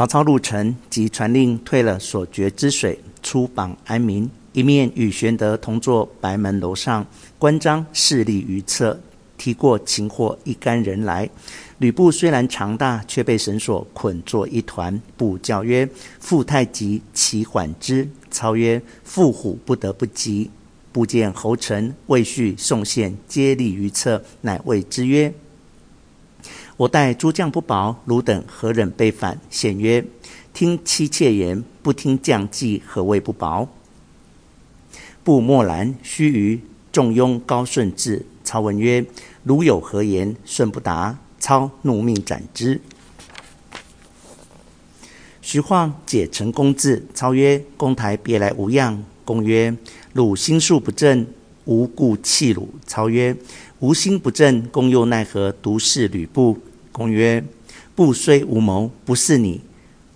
曹操入城，即传令退了所决之水，出榜安民。一面与玄德同坐白门楼上，关张势力于侧，提过擒获一干人来。吕布虽然长大，却被绳索捆作一团。布叫曰：“父太急，其缓之。”操曰：“父虎不得不急。”布见侯成、魏续、宋宪皆立于侧，乃谓之曰：“我待诸将不薄，汝等何忍背反？”显曰：“听妻妾言，不听将计，何谓不薄？”布默然。须臾，仲雍、高顺至。操问曰：“汝有何言？”顺不答。操怒命斩之。徐晃解成公至。操曰：“公台别来无恙？”公曰：“汝心术不正，吾故弃汝。”操曰：“吾心不正，公又奈何独视吕布？”公曰：“布虽无谋，不是你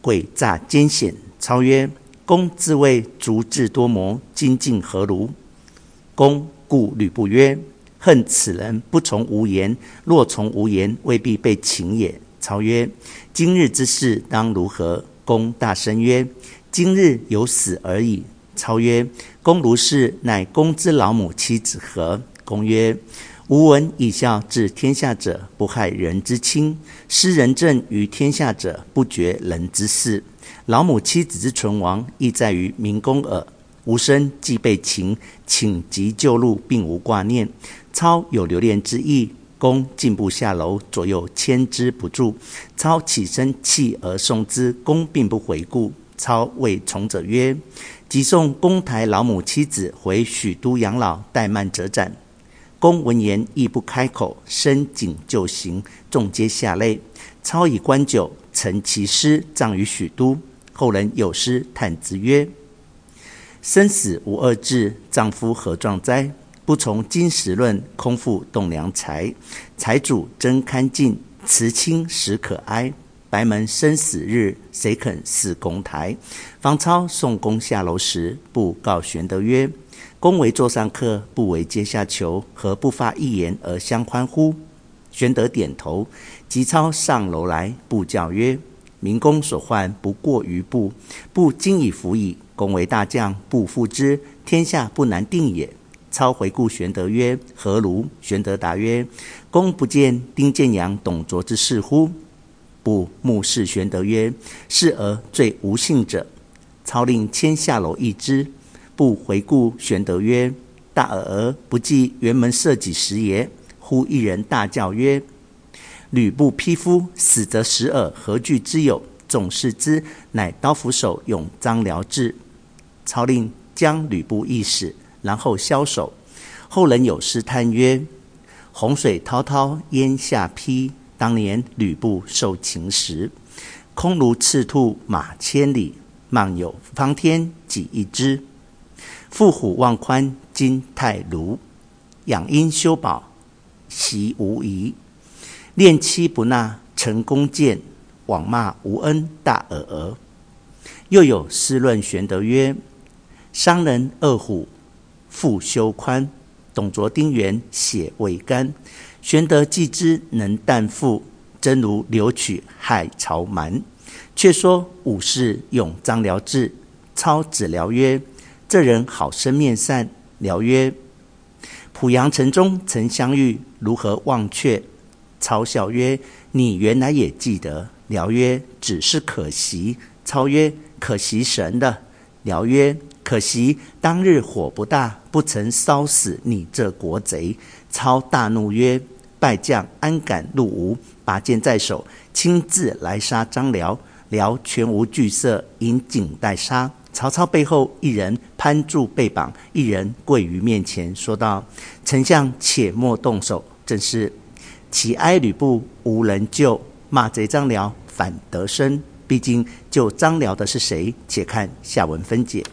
诡诈奸险。”操曰。公自谓足智多谋，精进何如？公故吕布曰：“恨此人不从无言，若从无言，未必被擒也。”操曰：“今日之事当如何？”公大声曰：“今日有死而已。”操曰：“公如是，乃公之老母妻子何？”公曰：“吾闻以孝治天下者，不害人之亲；施仁政于天下者，不绝人之事。”老母妻子之存亡，亦在于明公耳。吾生既被擒，请急就路，并无挂念。操有留恋之意，公进步下楼，左右牵之不住。操起身弃而送之，公并不回顾。操谓从者曰：“即送公台老母妻子回许都养老，怠慢者斩。”公闻言，亦不开口，深谨就行，众皆下泪。操以棺柩陈其尸，葬于许都。后人有诗叹之曰：“生死无二志，丈夫何壮哉？不从金石论，空负栋梁材。财主真堪敬，辞亲实可哀。白门生死日，谁肯似公台？”方操送公下楼时，布告玄德曰：“公为座上客，不为阶下囚，何不发一言而相欢乎？”玄德点头。即操上楼来，布教曰：明公所患不过于布，布今已服矣。公为大将，不负之，天下不难定也。操回顾玄德曰：“何如？”玄德答曰：“公不见丁建阳、董卓之事乎？”不目视玄德曰：“是而最无信者。”操令牵下楼一之。不回顾玄德曰：“大耳儿不计辕门射戟时也。”忽一人大叫曰：吕布匹夫，死则十耳，何惧之有？众视之，乃刀斧手勇张辽至。操令将吕布縊死，然后枭首。后人有诗叹曰：“洪水滔滔烟下邳，当年吕布受擒时。空如赤兔马千里，漫有方天戟一支。负虎望宽金太卢，养阴修保习无遗。”恋妻不纳成公见，枉骂无恩大耳儿。又有诗论玄德曰：“商人恶虎复修宽，董卓丁原血未干。玄德既知能担负，真如留取害曹蛮。”却说武士勇张辽至，操指辽曰：“这人好生面善。”辽曰：“濮阳城中曾相遇，如何忘却？”操笑曰：“你原来也记得。”辽曰：“只是可惜。”操曰：“可惜神的。”辽曰：“可惜当日火不大，不曾烧死你这国贼。”操大怒曰：“败将安敢入吴？”拔剑在手，亲自来杀张辽。辽全无惧色，引颈待杀。曹操背后一人攀住被绑，一人跪于面前，说道：“丞相且莫动手，正是。”岂哀吕布无人救，骂贼张辽反得生。毕竟救张辽的是谁？且看下文分解。